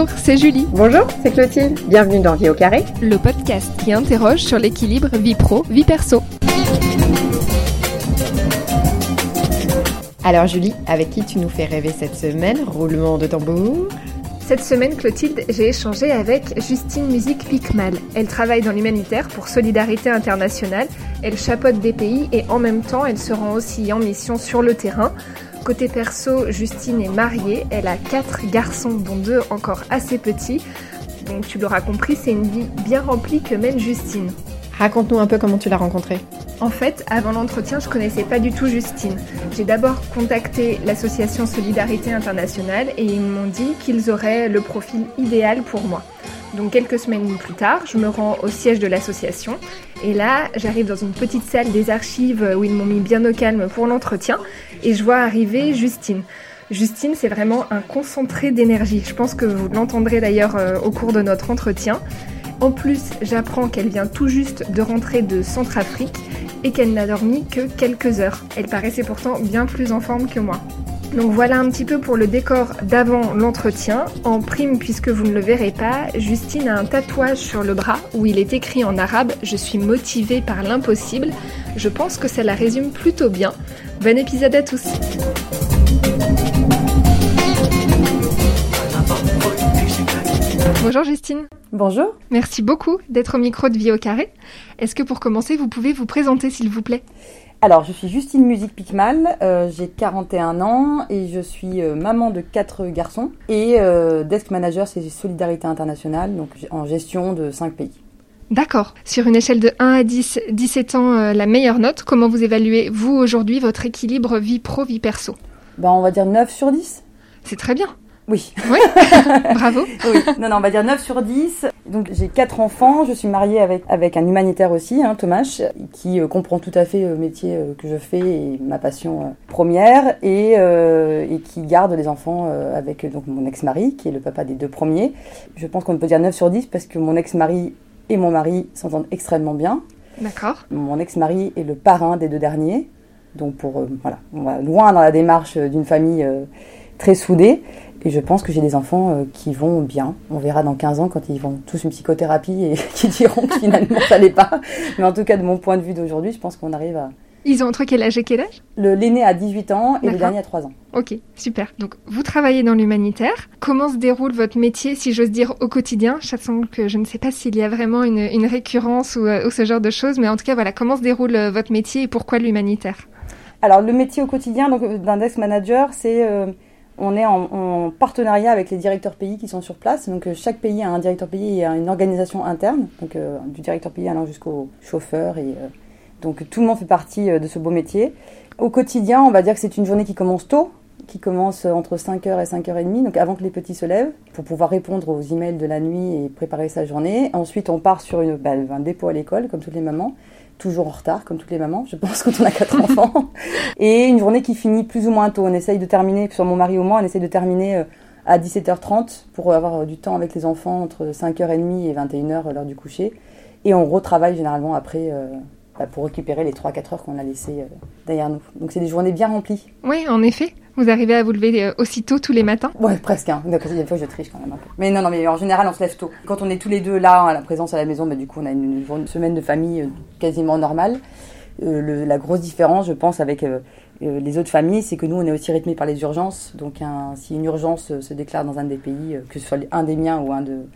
Bonjour, c'est Julie. Bonjour, c'est Clotilde. Bienvenue dans Vie au carré, le podcast qui interroge sur l'équilibre vie pro, vie perso. Alors Julie, avec qui tu nous fais rêver cette semaine? Roulement de tambour. Cette semaine, Clotilde, j'ai échangé avec Justine Musique Picmal. Elle travaille dans l'humanitaire pour Solidarité Internationale. Elle chapeaute des pays et en même temps, elle se rend aussi en mission sur le terrain. Côté perso, Justine est mariée, elle a quatre garçons dont deux encore assez petits. Donc tu l'auras compris, c'est une vie bien remplie que mène Justine. Raconte-nous un peu comment tu l'as rencontrée. En fait, avant l'entretien, je connaissais pas du tout Justine. J'ai d'abord contacté l'association Solidarité Internationale et ils m'ont dit qu'ils auraient le profil idéal pour moi. Donc quelques semaines plus tard, je me rends au siège de l'association et là, j'arrive dans une petite salle des archives où ils m'ont mis bien au calme pour l'entretien et je vois arriver Justine. Justine, c'est vraiment un concentré d'énergie. Je pense que vous l'entendrez d'ailleurs euh, au cours de notre entretien. En plus, j'apprends qu'elle vient tout juste de rentrer de Centrafrique et qu'elle n'a dormi que quelques heures. Elle paraissait pourtant bien plus en forme que moi. Donc voilà un petit peu pour le décor d'avant l'entretien. En prime, puisque vous ne le verrez pas, Justine a un tatouage sur le bras où il est écrit en arabe Je suis motivée par l'impossible. Je pense que ça la résume plutôt bien. Bon épisode à tous! Bonjour Justine. Bonjour. Merci beaucoup d'être au micro de Vie au carré. Est-ce que pour commencer, vous pouvez vous présenter s'il vous plaît? Alors, je suis Justine Musique Picmal, euh, j'ai 41 ans et je suis euh, maman de quatre garçons et euh, desk manager c'est Solidarité Internationale, donc en gestion de 5 pays. D'accord. Sur une échelle de 1 à 10, 17 ans, la meilleure note, comment vous évaluez, vous, aujourd'hui, votre équilibre vie pro-vie perso? Ben, On va dire 9 sur 10. C'est très bien. Oui. Oui. Bravo. Oui. Non, non, on va dire 9 sur 10. Donc j'ai quatre enfants. Je suis mariée avec, avec un humanitaire aussi, hein, Thomas, qui euh, comprend tout à fait le métier euh, que je fais et ma passion euh, première, et, et, qui garde les enfants avec donc mon ex-mari, qui est le papa des deux premiers. Je pense qu'on peut dire 9 sur 10 parce que mon ex-mari et mon mari s'entendent extrêmement bien. D'accord. Mon ex-mari est le parrain des deux derniers. Donc pour voilà, on va loin dans la démarche d'une famille très soudée. Et je pense que j'ai des enfants euh, qui vont bien. On verra dans 15 ans quand ils vont tous une psychothérapie et qui diront que finalement ça n'allait pas. Mais en tout cas, de mon point de vue d'aujourd'hui, je pense qu'on arrive à. Ils ont entre quel âge et quel âge? L'aîné a 18 ans et le dernier a 3 ans. Ok, super. Donc vous travaillez dans l'humanitaire. Comment se déroule votre métier, si j'ose dire, au quotidien? Je que je ne sais pas s'il y a vraiment une, une récurrence ou, euh, ou, ce genre de choses, mais en tout cas, voilà, comment se déroule euh, votre métier et pourquoi l'humanitaire? Alors le métier au quotidien d'un desk manager, c'est on est en, partenariat avec les directeurs pays qui sont sur place. Donc euh, chaque pays a un directeur pays et une organisation interne, donc euh, du directeur pays allant jusqu'au chauffeur. Et, euh, donc tout le monde fait partie de ce beau métier. Au quotidien, on va dire que c'est une journée qui commence tôt, qui commence entre 5h et 5h30, donc avant que les petits se lèvent, pour pouvoir répondre aux emails de la nuit et préparer sa journée. Ensuite, on part sur une, bah, un dépôt à l'école, comme toutes les mamans toujours en retard, comme toutes les mamans, je pense, quand on a quatre enfants. Et une journée qui finit plus ou moins tôt. On essaye de terminer, sur mon mari ou moi, on essaye de terminer euh, à 17h30 pour avoir euh, du temps avec les enfants entre 5h30 et 21h, l'heure du coucher. Et on retravaille généralement après euh, bah, pour récupérer les 3-4 heures qu'on a laissées derrière nous. Donc c'est des journées bien remplies. Oui, en effet. Vous arrivez à vous lever euh, aussitôt tous les matins? Ouais, presque. Hein. Donc, des fois, je triche quand même un peu. Mais non, non, mais en général, on se lève tôt. Quand on est tous les deux là, à la présence à la maison, bah, du coup, on a une, semaine de famille euh, quasiment normale. Euh, la grosse différence, je pense, avec les autres familles, c'est que nous, on est aussi rythmés par les urgences. Donc, si une urgence se déclare dans un des pays, que ce soit un des miens ou un de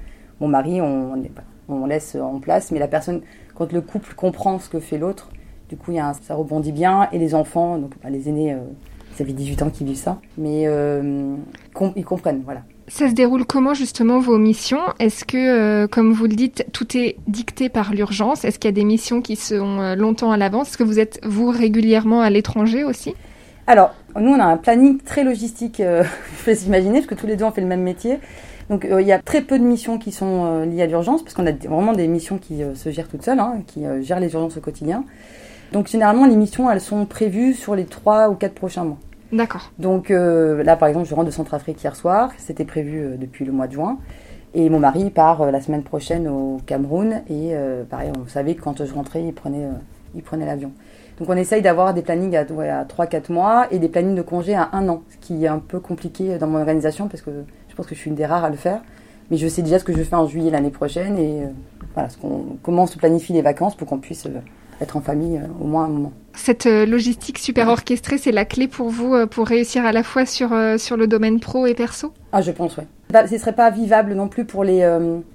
mon mari, on, laisse en place. Mais la personne, quand le couple comprend ce que fait l'autre, du coup, y a ça rebondit bien. Et les enfants, donc bah, les aînés ça fait 18 ans qu'ils vivent ça, mais euh, ils comprennent, voilà. Ça se déroule comment justement vos missions? Est-ce que, euh, comme vous le dites, tout est dicté par l'urgence? Est-ce qu'il y a des missions qui sont euh, longtemps à l'avance? Est-ce que vous êtes, vous, régulièrement à l'étranger aussi? Alors, nous, on a un planning très logistique, je peux s'imaginer, parce que tous les deux, on fait le même métier. Donc, il y a très peu de missions qui sont liées à l'urgence, parce qu'on a vraiment des missions qui se gèrent toutes seules, hein, qui gèrent les urgences au quotidien. Donc généralement, les missions, elles sont prévues sur les 3 ou 4 prochains mois. D'accord. Donc euh, là, par exemple, je rentre de Centrafrique hier soir. C'était prévu euh, depuis le mois de juin. Et mon mari part euh, la semaine prochaine au Cameroun. Et pareil, on savait que quand je rentrais, il prenait, il prenait l'avion. Donc on essaye d'avoir des plannings à, à 3-4 mois et des plannings de congé à un an, ce qui est un peu compliqué dans mon organisation parce que je pense que je suis une des rares à le faire. Mais je sais déjà ce que je fais en juillet l'année prochaine et voilà, ce qu'on, comment se planifie les vacances pour qu'on puisse être en famille au moins un moment. Cette logistique super orchestrée, c'est la clé pour vous pour réussir à la fois sur, sur le domaine pro et perso? Ah, je pense, oui. Bah, ce serait pas vivable non plus pour les,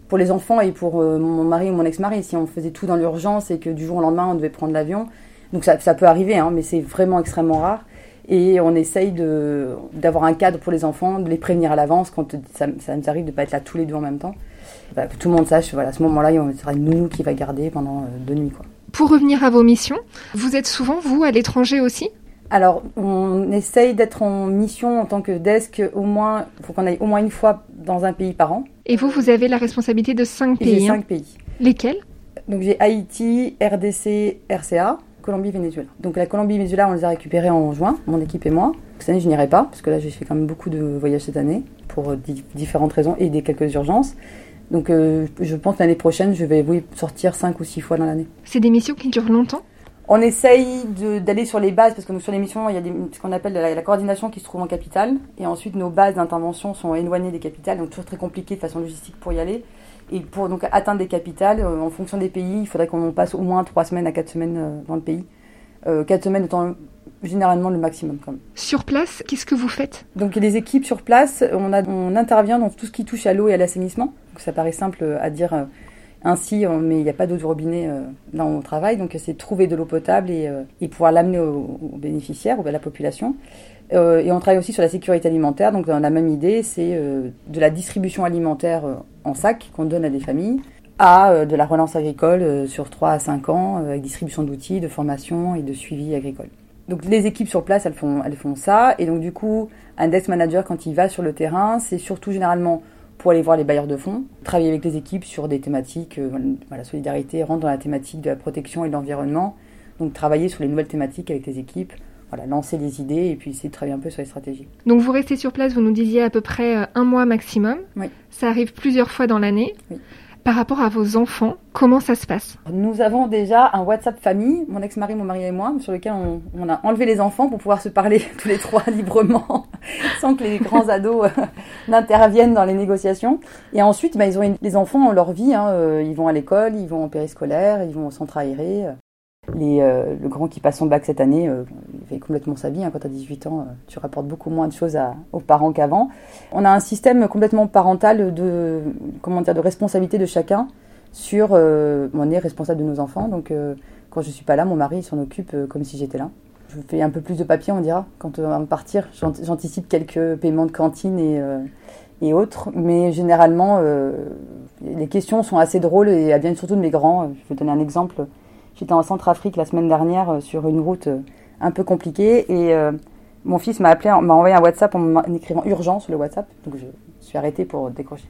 pour les enfants et pour mon mari ou mon ex-mari si on faisait tout dans l'urgence et que du jour au lendemain on devait prendre l'avion. Donc ça, ça peut arriver, hein, mais c'est vraiment extrêmement rare. Et on essaye d'avoir un cadre pour les enfants, de les prévenir à l'avance quand ça, ça nous arrive de ne pas être là tous les deux en même temps. Bah, que tout le monde sache, voilà, à ce moment-là, il sera une nounou qui va garder pendant deux nuits. Quoi. Pour revenir à vos missions, vous êtes souvent, vous, à l'étranger aussi? Alors, on essaye d'être en mission en tant que desk au moins, il faut qu'on aille au moins une fois dans un pays par an. Et vous, vous avez la responsabilité de cinq pays J'ai cinq pays. Lesquels? Donc j'ai Haïti, RDC, RCA, Colombie, Venezuela. Donc la Colombie, Venezuela, on les a récupérés en juin, mon équipe et moi. Cette année, je n'irai pas, parce que là, j'ai fait quand même beaucoup de voyages cette année, pour différentes raisons et des quelques urgences. Donc euh, je pense l'année prochaine, je vais oui, sortir cinq ou six fois dans l'année. C'est des missions qui durent longtemps? On essaye d'aller sur les bases, parce que nous, sur les missions, il y a des, ce qu'on appelle la, la, coordination qui se trouve en capitale. Et ensuite, nos bases d'intervention sont éloignées des capitales, donc toujours très compliqué de façon logistique pour y aller. Et pour donc atteindre des capitales, euh, en fonction des pays, il faudrait qu'on passe au moins trois semaines à quatre semaines euh, dans le pays. Euh, quatre semaines étant généralement le maximum. Quand même. Sur place, qu'est-ce que vous faites? Donc les équipes sur place, on, a, on intervient dans tout ce qui touche à l'eau et à l'assainissement. Ça paraît simple à dire ainsi, mais il n'y a pas d'eau du robinet là où on travaille. Donc c'est trouver de l'eau potable et, pouvoir l'amener aux, aux, bénéficiaires ou à la population. Euh, et on travaille aussi sur la sécurité alimentaire. Donc dans la même idée, c'est euh, de la distribution alimentaire en sac qu'on donne à des familles à euh, de la relance agricole sur 3 à 5 ans avec distribution d'outils, de formation et de suivi agricole. Donc les équipes sur place, elles font, elles font ça. Et donc du coup, un desk manager, quand il va sur le terrain, c'est surtout généralement pour aller voir les bailleurs de fonds, travailler avec les équipes sur des thématiques, euh, voilà, solidarité rentre dans la thématique de la protection et de l'environnement. Donc travailler sur les nouvelles thématiques avec les équipes, voilà, lancer des idées et puis essayer de travailler un peu sur les stratégies. Donc vous restez sur place, vous nous disiez à peu près un mois maximum. Oui. Ça arrive plusieurs fois dans l'année. Oui. Par rapport à vos enfants, comment ça se passe? Nous avons déjà un WhatsApp famille, mon ex-mari, mon mari et moi, sur lequel on, a enlevé les enfants pour pouvoir se parler tous les trois librement, sans que les grands ados euh, n'interviennent dans les négociations. Et ensuite, bah, ils ont les enfants ont leur vie, hein, euh, ils vont à l'école, ils vont en périscolaire, ils vont au centre aéré. Les, euh, le grand qui passe son bac cette année, fait complètement sa vie. Hein. Quand tu as 18 ans, euh, tu rapportes beaucoup moins de choses aux parents qu'avant. On a un système complètement parental de, comment dire, de responsabilité de chacun sur... on est responsable de nos enfants, donc quand je suis pas là, mon mari s'en occupe comme si j'étais là. Je fais un peu plus de papier, on dira. Quand on va partir, j'anticipe quelques paiements de cantine et, et autres. Mais généralement, les questions sont assez drôles et elles viennent surtout de mes grands. Je vais donner un exemple. J'étais en Centrafrique la semaine dernière euh, sur une route euh, un peu compliquée et euh, mon fils m'a appelé, m'a envoyé un WhatsApp en écrivant urgence sur le WhatsApp, donc je suis arrêtée pour décrocher.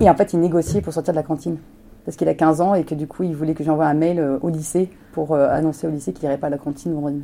Et en fait, il négociait pour sortir de la cantine parce qu'il a 15 ans et que du coup, il voulait que j'envoie un mail au lycée pour annoncer au lycée qu'il n'irait pas à la cantine vendredi.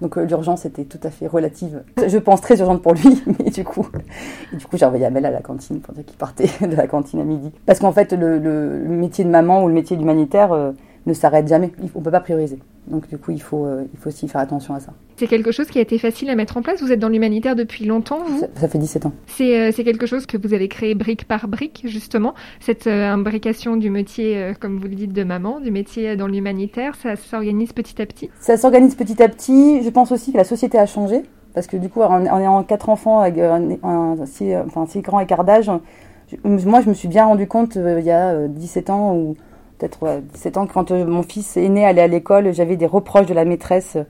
Donc l'urgence était tout à fait relative. Je pense très urgente pour lui, mais du coup, coup j'ai envoyé un mail à la cantine pour dire qu'il partait de la cantine à midi. Parce qu'en fait, le, le, métier de maman ou le métier d'humanitaire, euh, ne s'arrête jamais. On ne peut pas prioriser. Donc du coup, il faut, euh, il faut aussi faire attention à ça. C'est quelque chose qui a été facile à mettre en place. Vous êtes dans l'humanitaire depuis longtemps, vous ça, ça, fait 17 ans. C'est euh, quelque chose que vous avez créé brique par brique, justement. Cette euh, imbrication du métier, euh, comme vous le dites, de maman, du métier dans l'humanitaire, ça s'organise petit à petit? Ça s'organise petit à petit. Je pense aussi que la société a changé. Parce que du coup, en ayant quatre enfants avec un, un, si, enfin, si grand écart d'âge, moi, je me suis bien rendu compte il y a 17 ans où peut-être ouais, 17 ans, quand euh, mon fils aîné allait à l'école, j'avais des reproches de la maîtresse euh,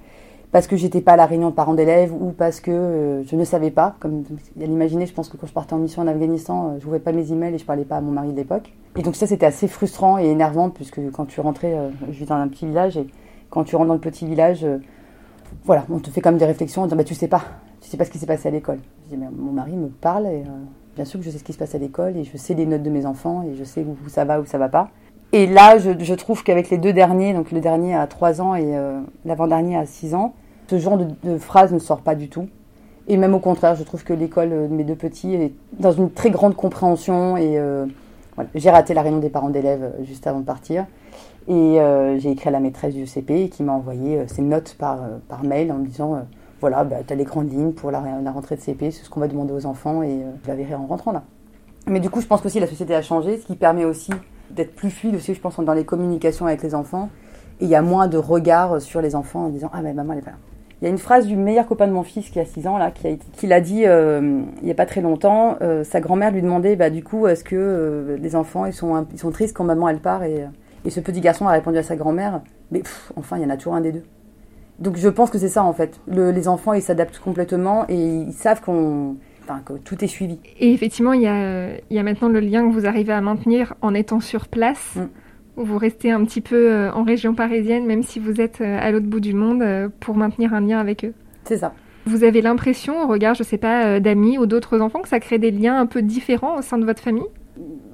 parce que j'étais pas à la réunion de parents d'élèves ou parce que euh, je ne savais pas. Comme à l'imaginer, je pense que quand je partais en mission en Afghanistan, je n'ouvrais pas mes emails et je parlais pas à mon mari de l'époque. Et donc ça, c'était assez frustrant et énervant puisque quand tu rentrais, je vis dans un petit village et quand tu rentres dans le petit village, voilà, on te fait comme des réflexions en disant bah, tu sais pas, tu sais pas ce qui s'est passé à l'école. Je dis mais mon mari me parle et bien sûr que je sais ce qui se passe à l'école et je sais les notes de mes enfants et je sais où, où ça va, où ça va pas. Et là, je, trouve qu'avec les deux derniers, donc le dernier à 3 ans et euh, l'avant-dernier à 6 ans, ce genre de, de, phrase ne sort pas du tout. Et même au contraire, je trouve que l'école de mes deux petits est dans une très grande compréhension. Et euh, j'ai raté la réunion des parents d'élèves euh, juste avant de partir. Et j'ai écrit à la maîtresse du CP qui m'a envoyé ses notes par, par mail en me disant voilà, bah, tu as les grandes lignes pour la, rentrée de CP, c'est ce qu'on va demander aux enfants et je la verrai en rentrant là. Mais du coup, je pense qu'aussi la société a changé, ce qui permet aussi d'être plus fluide aussi, je pense, dans les communications avec les enfants. Et il y a moins de regards sur les enfants en disant Ah, mais maman, elle est pas là. Il y a une phrase du meilleur copain de mon fils qui a 6 ans, là, qui, qui l'a dit euh, il n'y a pas très longtemps. Euh, sa grand-mère lui demandait bah, Du coup, est-ce que euh, les enfants ils sont, ils sont tristes quand maman elle part? Et, et ce petit garçon a répondu à sa grand-mère Mais enfin, il y en a toujours un des deux. Donc je pense que c'est ça en fait. Le, les enfants ils s'adaptent complètement et ils savent qu'on. Enfin, que tout est suivi. Et effectivement, il y, a, il y a maintenant le lien que vous arrivez à maintenir en étant sur place. Mm où vous restez un petit peu euh, en région parisienne, même si vous êtes euh, à l'autre bout du monde, euh, pour maintenir un lien avec eux. C'est ça. Vous avez l'impression, au regard, je sais pas, d'amis ou d'autres enfants, que ça crée des liens un peu différents au sein de votre famille?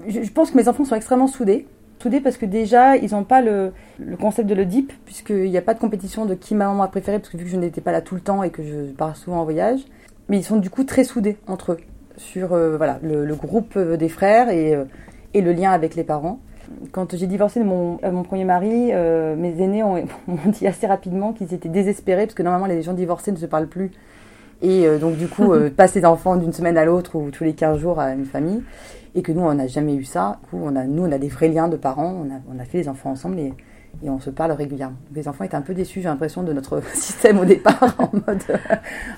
Je, pense que mes enfants sont extrêmement soudés. Soudés parce que déjà, ils n'ont pas le, le, concept de l'Oedipe, puisqu'il n'y a pas de compétition de qui ma maman a préféré, parce que vu que je n'étais pas là tout le temps et que je pars souvent en voyage. Mais ils sont du coup très soudés entre eux, sur voilà, le, le, groupe des frères et, et le lien avec les parents quand j'ai divorcé de mon, euh, mon premier mari, euh, mes aînés ont, dit assez rapidement qu'ils étaient désespérés parce que normalement les gens divorcés ne se parlent plus. Et euh, donc du coup, passer d'enfants d'une semaine à l'autre ou tous les 15 jours à une famille. Et que nous, on n'a jamais eu ça. Du coup, on a, nous, on a des vrais liens de parents. On a, on a fait les enfants ensemble et, et on se parle régulièrement. les enfants étaient un peu déçus, j'ai l'impression, de notre système au départ. en mode,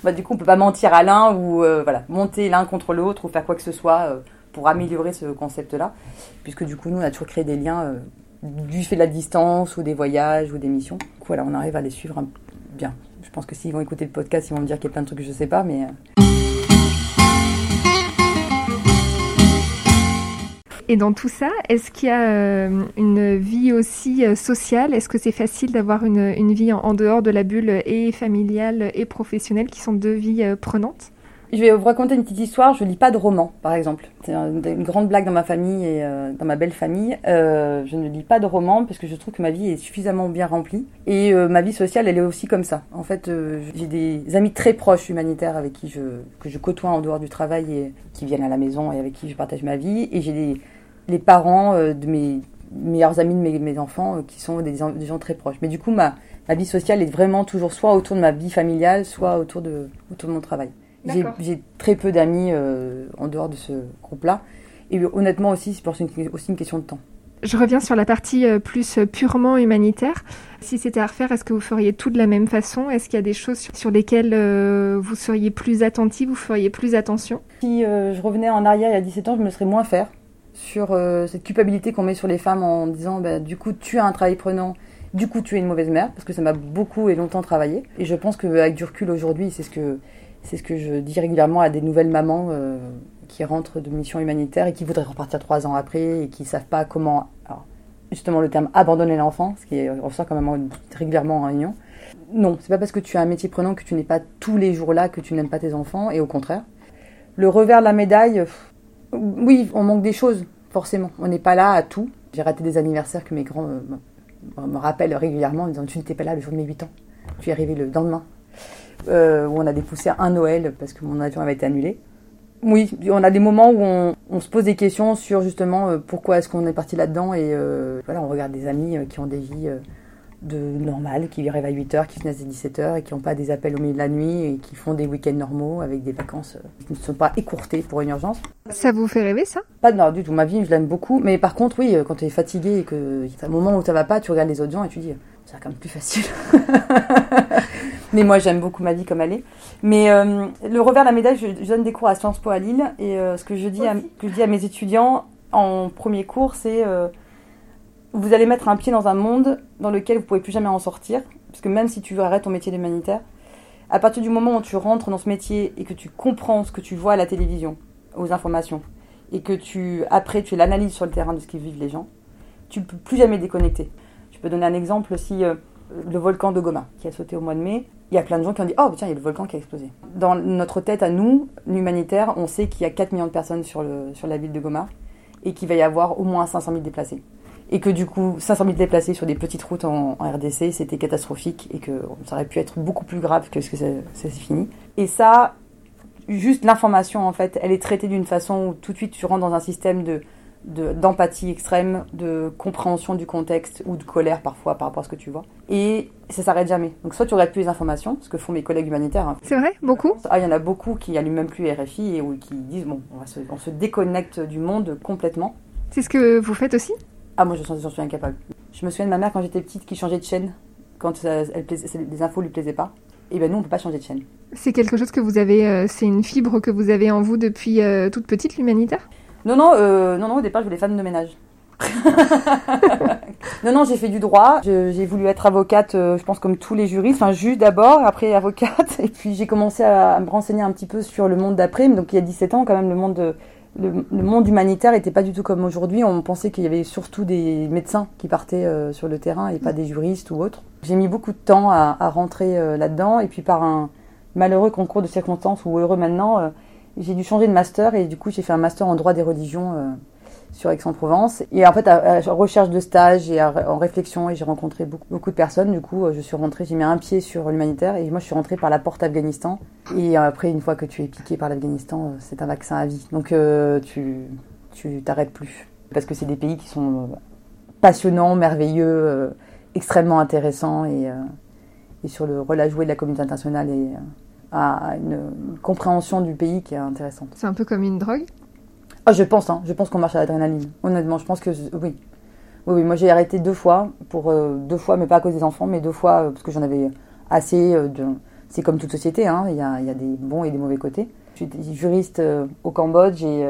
bah, du coup, on peut pas mentir à l'un ou voilà, monter l'un contre l'autre ou faire quoi que ce soit pour améliorer ce concept-là, puisque du coup, nous, on a toujours créé des liens euh, du fait de la distance ou des voyages ou des missions. Voilà, on arrive à les suivre bien. Je pense que s'ils vont écouter le podcast, ils vont me dire qu'il y a plein de trucs que je ne sais pas, mais... Et dans tout ça, est-ce qu'il y a euh, une vie aussi sociale? Est-ce que c'est facile d'avoir une, une, vie en, dehors de la bulle et familiale et professionnelle, qui sont deux vies prenantes? Je vais vous raconter une petite histoire. Je lis pas de romans, par exemple. C'est une grande blague dans ma famille et euh, dans ma belle famille. Euh, je ne lis pas de romans parce que je trouve que ma vie est suffisamment bien remplie. Et euh, ma vie sociale, elle est aussi comme ça. En fait, j'ai des amis très proches humanitaires avec qui je que je côtoie en dehors du travail et qui viennent à la maison et avec qui je partage ma vie. Et j'ai des les parents de mes meilleurs amis de mes, mes enfants qui sont des, des, gens très proches. Mais du coup, ma, ma vie sociale est vraiment toujours soit autour de ma vie familiale, soit autour de, autour de mon travail. J'ai très peu d'amis euh, en dehors de ce groupe-là. Et honnêtement aussi, c'est aussi une question de temps. Je reviens sur la partie euh, plus euh, purement humanitaire. Si c'était à refaire, est-ce que vous feriez tout de la même façon? Est-ce qu'il y a des choses sur lesquelles vous seriez plus attentif, vous feriez plus attention? Si je revenais en arrière il y a 17 ans, je me serais moins faire sur cette culpabilité qu'on met sur les femmes en disant bah, du coup tu as un travail prenant, du coup tu es une mauvaise mère, parce que ça m'a beaucoup et longtemps travaillé. Et je pense qu'avec du recul aujourd'hui, c'est ce que c'est ce que je dis régulièrement à des nouvelles mamans euh, qui rentrent de mission humanitaire et qui voudraient repartir trois ans après et qui ne savent pas comment, justement le terme abandonner l'enfant, ce qui ressort quand même régulièrement en réunion. Non, c'est pas parce que tu as un métier prenant que tu n'es pas tous les jours là que tu n'aimes pas tes enfants et au contraire. Le revers de la médaille, oui, on manque des choses, forcément. On n'est pas là à tout. J'ai raté des anniversaires que mes grands euh, me rappellent régulièrement en disant Tu n'étais pas là le jour de mes 8 ans. Tu es arrivé le lendemain. Euh, où on a dépoussé un Noël parce que mon avion avait été annulé. Oui, on a des moments où on, se pose des questions sur justement euh, pourquoi est-ce qu'on est parti là-dedans et euh, voilà, on regarde des amis qui ont des vies de normales, qui arrivent à 8h, qui finissent à 17h et qui n'ont pas des appels au milieu de la nuit et qui font des week-ends normaux avec des vacances qui ne sont pas écourtées pour une urgence. Ça vous fait rêver ça? Pas non, du tout, ma vie je l'aime beaucoup, mais par contre oui, quand tu es fatigué et que c'est un moment où ça va pas, tu regardes les autres gens et tu dis c'est quand même plus facile. Mais moi, j'aime beaucoup ma vie comme elle est. Mais euh, le revers de la médaille, je, donne des cours à Sciences Po à Lille. Et euh, ce que je, dis à, que je dis à mes étudiants en premier cours, c'est euh, vous allez mettre un pied dans un monde dans lequel vous ne pouvez plus jamais en sortir. Parce que même si tu arrêtes ton métier d'humanitaire, à partir du moment où tu rentres dans ce métier et que tu comprends ce que tu vois à la télévision, aux informations, et que tu après tu sur le terrain de ce qu'ils vivent les gens, tu ne peux plus jamais déconnecter. Je peux donner un exemple si le volcan de Goma qui a sauté au mois de mai, il y a plein de gens qui ont dit Oh, tiens, il y a le volcan qui a explosé. Dans notre tête à nous, l'humanitaire, on sait qu'il y a 4 millions de personnes sur la ville de Goma et qu'il va y avoir au moins 500 000 déplacés. Et que du coup, 500 000 déplacés sur des petites routes en, RDC, c'était catastrophique et que ça aurait pu être beaucoup plus grave que ce que c'est fini. Et ça, juste l'information, en fait, elle est traitée d'une façon où tout de suite tu rentres dans un système de d'empathie extrême, de compréhension du contexte ou de colère parfois par rapport à ce que tu vois. Et ça s'arrête jamais. Donc soit tu regardes plus les informations, ce que font mes collègues humanitaires. hein. C'est vrai? Beaucoup? Ah, il y en a beaucoup qui allument même plus RFI et ou qui disent bon, on, va se, on se déconnecte du monde complètement. C'est ce que vous faites aussi? Ah moi je j'en suis incapable. Je me souviens de ma mère quand j'étais petite qui changeait de chaîne quand ça- elle plaisait- les infos lui plaisaient pas. Et ben nous on peut pas changer de chaîne. C'est quelque chose que vous avez, euh, c'est une fibre que vous avez en vous depuis euh, toute petite, l'humanitaire? Non, non, euh, non, non, au départ, je voulais femme de ménage. non, non, j'ai fait du droit. J'ai voulu être avocate, je pense, comme tous les juristes. Enfin, juge d'abord, après avocate. Et puis, j'ai commencé à, à me renseigner un petit peu sur le monde d'après. Donc, il y a 17 ans, quand même, le monde, de- le, le monde humanitaire était pas du tout comme aujourd'hui. On pensait qu'il y avait surtout des médecins qui partaient euh, sur le terrain et pas des juristes ou autres. J'ai mis beaucoup de temps à, à rentrer euh, là-dedans. Et puis, par un malheureux concours de circonstances, ou heureux maintenant, euh, j'ai dû changer de master. Et du coup, j'ai fait un master en droit des religions. Euh, sur Aix-en-Provence. Et en fait, à, recherche de stage et en réflexion, et j'ai rencontré beaucoup, de personnes. Du coup, euh, je suis rentrée, j'ai mis un pied sur l'humanitaire et moi, je suis rentrée par la porte Afghanistan. Et après, une fois que tu es piqué par l'Afghanistan, euh, c'est un vaccin à vie. Donc, euh, tu tu t'arrêtes plus. Parce que c'est des pays qui sont euh, passionnants, merveilleux, euh, extrêmement intéressants et, euh, et sur le rôle à jouer de la communauté internationale et euh, à une compréhension du pays qui est intéressante. C'est un peu comme une drogue? Ah, je pense, hein. je pense qu'on marche à l'adrénaline. Honnêtement, je pense que oui. Oui, oui, moi j'ai arrêté deux fois, pour euh, deux fois, mais pas à cause des enfants, mais deux fois euh, parce que j'en avais assez. euh. C'est comme toute société, hein. il, y a, y a des bons et des mauvais côtés. J'étais juriste euh, au Cambodge et,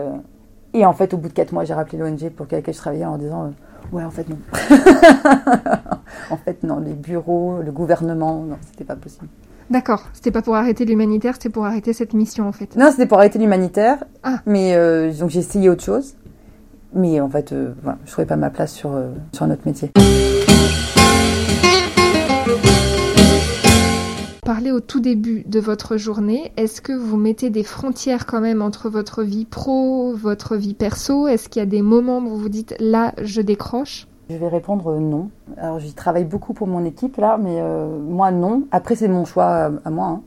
et en fait, au bout de quatre mois, j'ai rappelé l'ONG pour laquelle je travaillais en disant Ouais, en fait, non. en fait, non, les bureaux, le gouvernement, non, c'était pas possible. D'accord, c'était pas pour arrêter l'humanitaire, c'était pour arrêter cette mission en fait. Non, c'était pour arrêter l'humanitaire. Ah. Mais euh, donc j'ai essayé autre chose. Mais en fait, euh, voilà, je trouvais pas ma place sur, euh, sur un autre métier. Parlez au tout début de votre journée. Est-ce que vous mettez des frontières quand même entre votre vie pro, votre vie perso? Est-ce qu'il y a des moments où vous vous dites là, je décroche? Je vais répondre euh, non. Alors j'y travaille beaucoup pour mon équipe là, mais euh, moi non. Après c'est mon choix à, à moi. hein.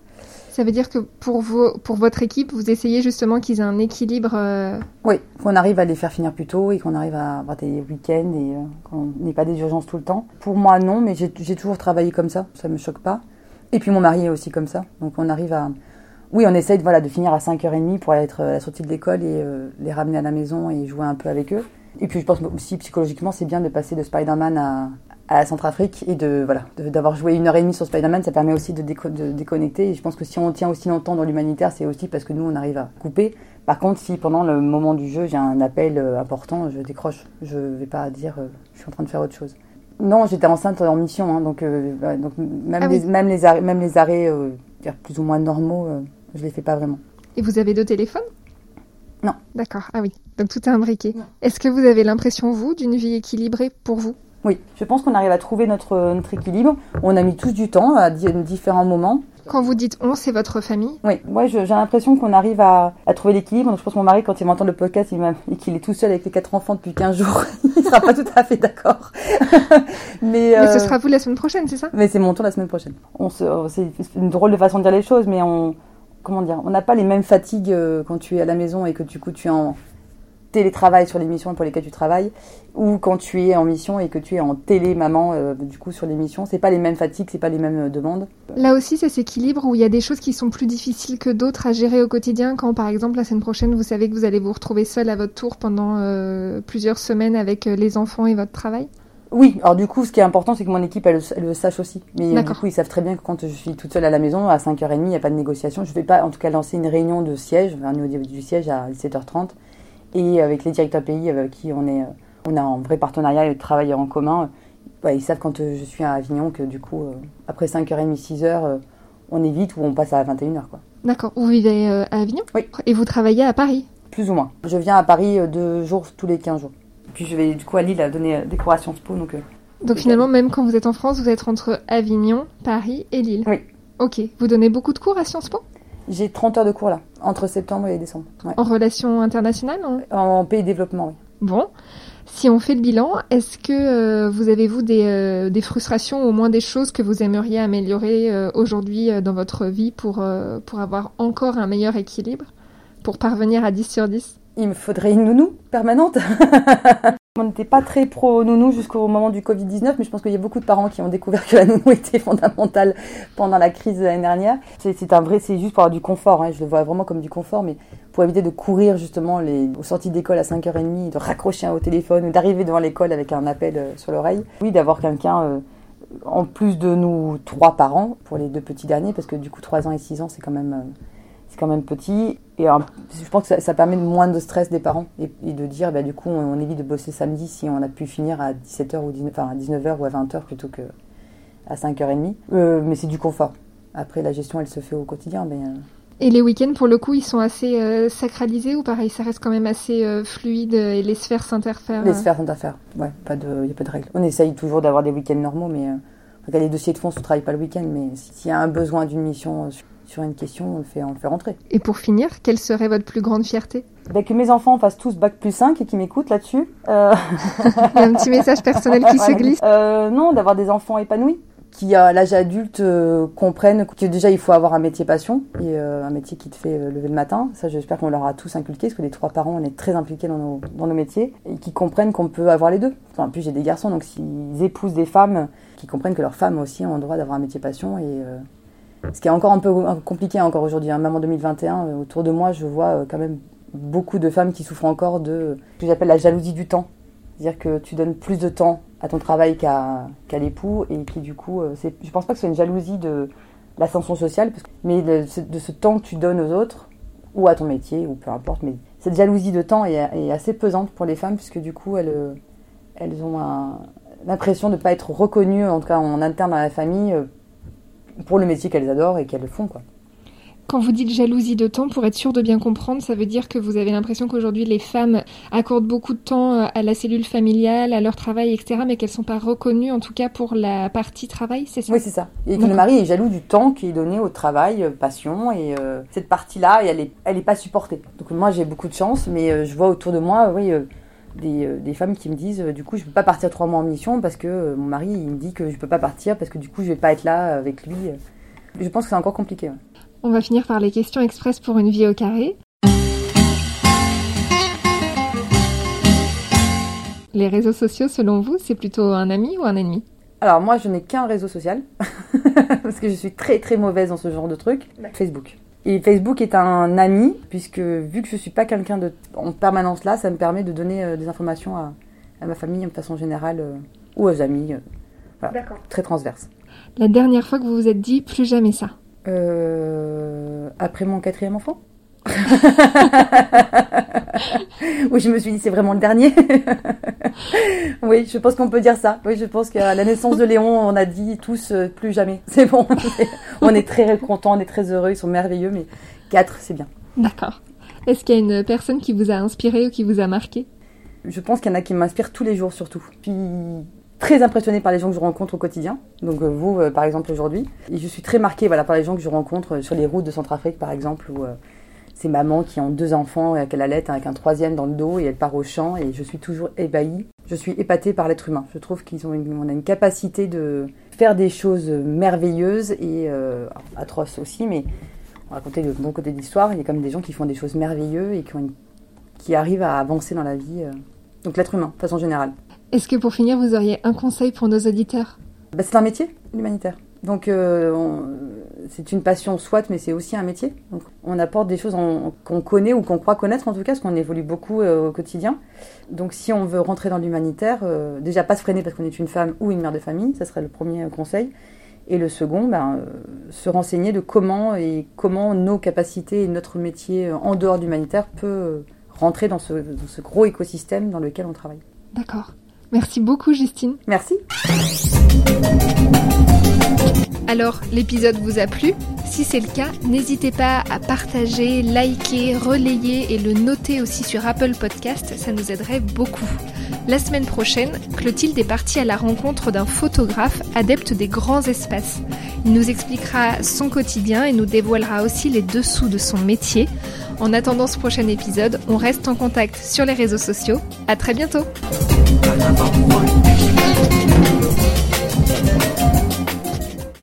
Ça veut dire que pour, vos, pour votre équipe, vous essayez justement qu'ils aient un équilibre. euh, Oui, qu'on arrive à les faire finir plus tôt et qu'on arrive à avoir des week-ends et euh, qu'on n'ait pas des urgences tout le temps. Pour moi non, mais j'ai toujours travaillé comme ça, ça me choque pas. Et puis mon mari est aussi comme ça, donc on arrive à... Oui, on essaye de, voilà, de finir à 5h30 pour être à la sortie de l'école et euh, les ramener à la maison et jouer un peu avec eux. Et puis je pense aussi psychologiquement, c'est bien de passer de Spider-Man à, à la Centrafrique et de voilà d'avoir joué une heure et demie sur Spider-Man, ça permet aussi de, déco- de déconnecter. Et je pense que si on tient aussi longtemps dans l'humanitaire, c'est aussi parce que nous, on arrive à couper. Par contre, si pendant le moment du jeu, j'ai un appel euh, important, je décroche. Je vais pas dire euh, je suis en train de faire autre chose. Non, j'étais enceinte en mission, hein, donc, euh, donc même, Ah oui. les, même, les arrêts, même les arrêts euh, plus ou moins normaux, je les fais pas vraiment. Et vous avez deux téléphones? Non. D'accord, ah oui. Donc tout est imbriqué. Est-ce que vous avez l'impression, vous, d'une vie équilibrée pour vous? Oui, je pense qu'on arrive à trouver notre, notre équilibre. On a mis tous du temps à di- différents moments. Quand vous dites on, c'est votre famille? Oui, moi j'ai l'impression qu'on arrive à, à trouver l'équilibre. Donc je pense que mon mari, quand il m'entend le podcast il et qu'il est tout seul avec les quatre enfants depuis 15 jours, il sera pas tout à fait d'accord. mais Mais euh, ce sera vous la semaine prochaine, c'est ça? mais c'est mon tour la semaine prochaine. On se, c'est une drôle de façon de dire les choses, mais on, comment dire, on n'a pas les mêmes fatigues euh, quand tu es à la maison et que du coup tu es en télétravail sur les missions pour lesquelles tu travailles, ou quand tu es en mission et que tu es en télé maman euh, du coup sur les missions. C'est pas les mêmes fatigues, c'est pas les mêmes euh, demandes. Là aussi, c'est cet équilibre où il y a des choses qui sont plus difficiles que d'autres à gérer au quotidien. Quand, par exemple, la semaine prochaine, vous savez que vous allez vous retrouver seul à votre tour pendant plusieurs semaines avec les enfants et votre travail. Oui, alors du coup, ce qui est important, c'est que mon équipe, elle, le- elle le sache aussi. Mais euh, du coup, ils savent très bien que quand je suis toute seule à la maison, à 5h30, il n'y a pas de négociation. Je ne vais pas, en tout cas, lancer une réunion de siège, un niveau du siège à 17h30. Et avec les directeurs pays avec qui on est, euh, on a un vrai partenariat et de travail en commun, ouais, ils savent quand euh, je suis à Avignon que du coup, après 5h30, 6h, euh, on est vite ou on passe à 21h, quoi. D'accord. Vous vivez à Avignon? Oui. Et vous travaillez à Paris? Plus ou moins. Je viens à Paris deux jours tous les 15 jours. Puis je vais du coup à Lille à donner euh, des cours à Sciences Po, donc... euh, Donc finalement, même quand vous êtes en France, vous êtes entre Avignon, Paris et Lille. Oui. Ok. Vous donnez beaucoup de cours à Sciences Po? J'ai 30 heures de cours là, entre septembre et décembre. Ouais. En relations internationales En pays développement, oui. Bon. Si on fait le bilan, est-ce que euh, vous avez-vous des, euh, des frustrations, ou au moins des choses que vous aimeriez améliorer euh, aujourd'hui dans votre vie pour, pour avoir encore un meilleur équilibre? Pour parvenir à 10 sur 10 il me faudrait une nounou permanente. On n'était pas très pro nounou jusqu'au moment du Covid-19, mais je pense qu'il y a beaucoup de parents qui ont découvert que la nounou était fondamentale pendant la crise de l'année dernière. C'est un vrai, c'est juste pour avoir du confort, hein. je le vois vraiment comme du confort, mais pour éviter de courir justement aux sorties d'école à 5h30, de raccrocher au téléphone d'arriver devant l'école avec un appel euh, sur l'oreille. Oui, d'avoir quelqu'un euh, en plus de nous trois parents pour les deux petits derniers, parce que du coup 3 ans et 6 ans c'est quand même... Euh, c'est quand même petit. Et je pense que ça, permet de moins de stress des parents et, de dire, bah, du coup, on, évite de bosser samedi si on a pu finir à 17h ou 19, enfin, à 19h ou à 20h plutôt que à 5h30. Euh, mais c'est du confort. Après, la gestion, elle se fait au quotidien. Mais, euh. Et les week-ends, pour le coup, ils sont assez euh, sacralisés ou pareil, ça reste quand même assez fluide et les sphères s'interfèrent Les sphères s'interfèrent, ouais, il n'y a pas de règle. On essaye toujours d'avoir des week-ends normaux, mais les dossiers de fond, on ne travaille pas le week-end, mais s'il y a un besoin d'une mission sur une question, on le fait, on le fait rentrer. Et pour finir, quelle serait votre plus grande fierté? Ben, Que mes enfants fassent tous bac plus 5 et qu'ils m'écoutent là-dessus. Euh... Il y a un petit message personnel qui se glisse. Euh, non, d'avoir des enfants épanouis qui à l'âge adulte euh, comprennent que déjà il faut avoir un métier passion et euh, un métier qui te fait lever le matin. Ça j'espère qu'on leur a tous inculqué parce que les trois parents on est très impliqués dans nos, dans nos métiers et qui comprennent qu'on peut avoir les deux. en plus j'ai des garçons donc s'ils épousent des femmes qui comprennent que leurs femmes aussi ont le droit d'avoir un métier passion et ce qui est encore un peu compliqué encore aujourd'hui. Hein. Même en 2021, euh, autour de moi, je vois euh, quand même beaucoup de femmes qui souffrent encore de ce que j'appelle la jalousie du temps. C'est-à-dire que tu donnes plus de temps à ton travail qu'à l'époux et qui du coup, euh, je pense pas que ce soit une jalousie de l'ascension sociale, mais de, ce temps que tu donnes aux autres ou à ton métier ou peu importe. Mais cette jalousie de temps est, assez pesante pour les femmes puisque du coup elles, elles ont l'impression de ne pas être reconnues, en tout cas en interne dans la famille, pour le métier qu'elles adorent et qu'elles font. Quoi. Quand vous dites jalousie de temps, pour être sûr de bien comprendre, ça veut dire que vous avez l'impression qu'aujourd'hui les femmes accordent beaucoup de temps euh, à la cellule familiale, à leur travail, etc., mais qu'elles ne sont pas reconnues, en tout cas pour la partie travail, c'est ça? Oui, c'est ça. Et que le mari est jaloux du temps qui est donné au travail, euh, passion, et euh, cette partie-là, elle n'est elle est pas supportée. Donc moi, j'ai beaucoup de chance, mais je vois autour de moi, oui. Des, des, femmes qui me disent du coup je peux pas partir trois mois en mission parce que mon mari il me dit que je peux pas partir parce que du coup je vais pas être là avec lui je pense que c'est encore compliqué on va finir par les questions express pour une vie au carré. Les réseaux sociaux, selon vous, c'est plutôt un ami ou un ennemi? Alors moi, je n'ai qu'un réseau social, parce que je suis très très mauvaise dans ce genre de truc. Facebook. Et Facebook est un ami, puisque vu que je ne suis pas quelqu'un de en permanence là, ça me permet de donner euh, des informations à, ma famille de façon générale, euh, ou aux amis. Euh, voilà, très transverse. La dernière fois que vous vous êtes dit plus jamais ça euh, après mon quatrième enfant? oui, je me suis dit, c'est vraiment le dernier. oui, je pense qu'on peut dire ça. Oui, je pense qu'à la naissance de Léon, on a dit tous euh, plus jamais. C'est bon. on est très contents, on est très heureux, ils sont merveilleux, mais quatre, c'est bien. D'accord. Est-ce qu'il y a une personne qui vous a inspiré ou qui vous a marqué? Je pense qu'il y en a qui m'inspirent tous les jours, surtout. Puis très impressionnée par les gens que je rencontre au quotidien. Donc euh, vous, euh, par exemple, aujourd'hui. Et je suis très marquée voilà, par les gens que je rencontre sur les routes de Centrafrique, par exemple, où c'est maman qui ont deux enfants et qu'elle allait avec un troisième dans le dos et elle part au champ et je suis toujours ébahie. Je suis épatée par l'être humain. Je trouve qu'ils ont une, on a une capacité de faire des choses merveilleuses et atroces aussi, mais on raconter le bon côté de l'histoire. Il y a comme des gens qui font des choses merveilleuses et qui, ont qui arrivent à avancer dans la vie. Donc l'être humain, de façon générale. Est-ce que pour finir, vous auriez un conseil pour nos auditeurs? Bah, C'est un métier, l'humanitaire. Donc euh, c'est une passion soit, mais c'est aussi un métier. Donc, on apporte des choses qu'on connaît ou qu'on croit connaître en tout cas, parce qu'on évolue beaucoup euh, au quotidien. Donc si on veut rentrer dans l'humanitaire, euh, déjà pas se freiner parce qu'on est une femme ou une mère de famille, ça serait le premier conseil. Et le second, ben, se renseigner de comment et comment nos capacités et notre métier en dehors de l'humanitaire peut rentrer dans ce, dans ce gros écosystème dans lequel on travaille. D'accord. Merci beaucoup Justine. Merci. Alors, l'épisode vous a plu? Si c'est le cas, n'hésitez pas à partager, liker, relayer et le noter aussi sur Apple Podcast, ça nous aiderait beaucoup. La semaine prochaine, Clotilde est partie à la rencontre d'un photographe adepte des grands espaces. Il nous expliquera son quotidien et nous dévoilera aussi les dessous de son métier. En attendant ce prochain épisode, on reste en contact sur les réseaux sociaux. À très bientôt!